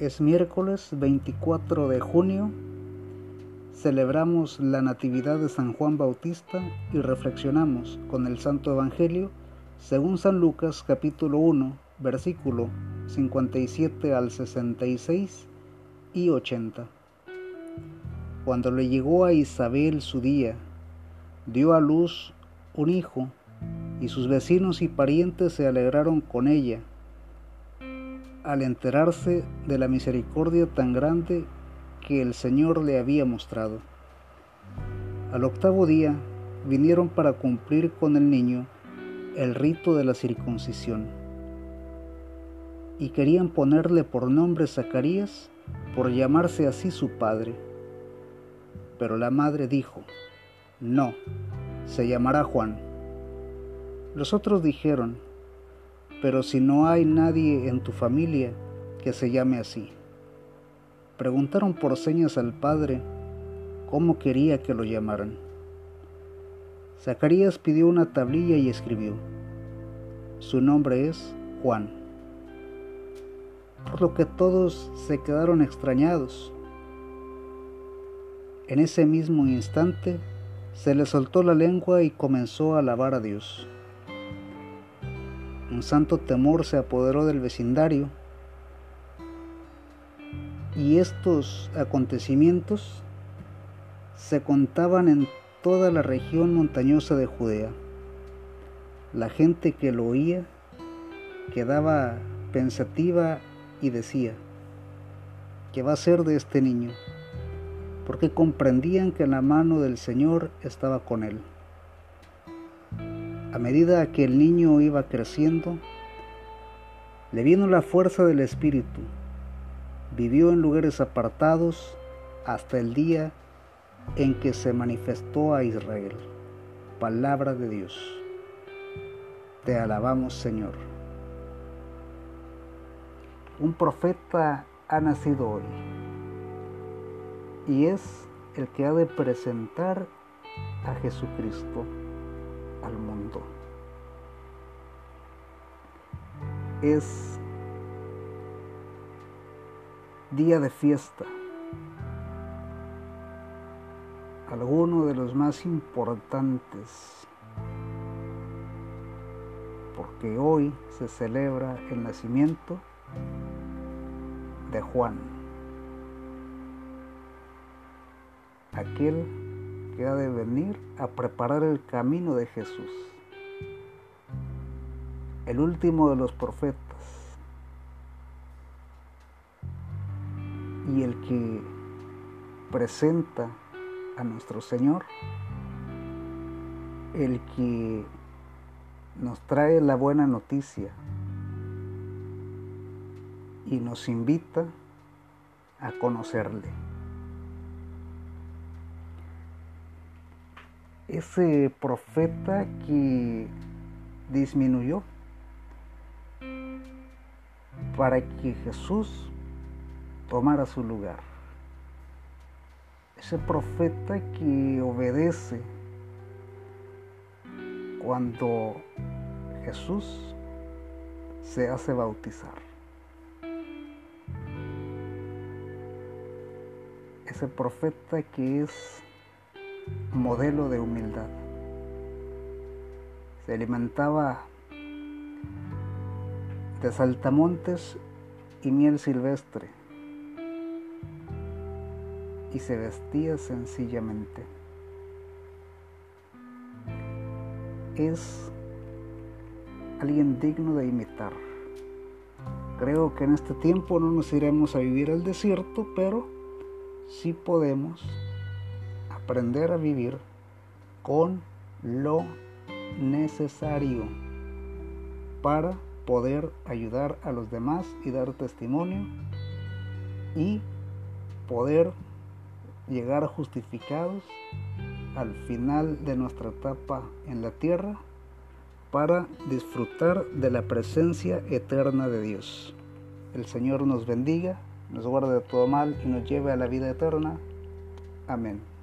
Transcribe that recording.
Es miércoles 24 de junio. Celebramos la Natividad de San Juan Bautista y reflexionamos con el Santo Evangelio según San Lucas capítulo 1, versículo 57 al 66 y 80. Cuando le llegó a Isabel su día, dio a luz un hijo, y sus vecinos y parientes se alegraron con ella al enterarse de la misericordia tan grande que el Señor le había mostrado. Al octavo día vinieron para cumplir con el niño el rito de la circuncisión y querían ponerle por nombre Zacarías por llamarse así su padre. Pero la madre dijo, no, se llamará Juan. Los otros dijeron, pero si no hay nadie en tu familia que se llame así. Preguntaron por señas al padre cómo quería que lo llamaran. Zacarías pidió una tablilla y escribió, su nombre es Juan. Por lo que todos se quedaron extrañados. En ese mismo instante se le soltó la lengua y comenzó a alabar a Dios. Un santo temor se apoderó del vecindario y estos acontecimientos se contaban en toda la región montañosa de Judea. La gente que lo oía quedaba pensativa y decía, ¿qué va a ser de este niño? Porque comprendían que la mano del Señor estaba con él. A medida que el niño iba creciendo, le vino la fuerza del Espíritu. Vivió en lugares apartados hasta el día en que se manifestó a Israel. Palabra de Dios. Te alabamos, Señor. Un profeta ha nacido hoy y es el que ha de presentar a Jesucristo al mundo. Es día de fiesta, alguno de los más importantes, porque hoy se celebra el nacimiento de Juan, aquel que ha de venir a preparar el camino de Jesús, el último de los profetas. Y el que presenta a nuestro Señor, el que nos trae la buena noticia. Y nos invita a conocerle. Ese profeta que disminuyó para que Jesús tomara su lugar. Ese profeta que obedece cuando Jesús se hace bautizar. Ese profeta que es modelo de humildad. Se alimentaba de saltamontes y miel silvestre y se vestía sencillamente. Es alguien digno de imitar. Creo que en este tiempo no nos iremos a vivir al desierto, pero sí podemos aprender a vivir con lo necesario para poder ayudar a los demás y dar testimonio y poder llegar justificados al final de nuestra etapa en la tierra para disfrutar de la presencia eterna de Dios. El Señor nos bendiga, nos guarde de todo mal y nos lleve a la vida eterna. Amén.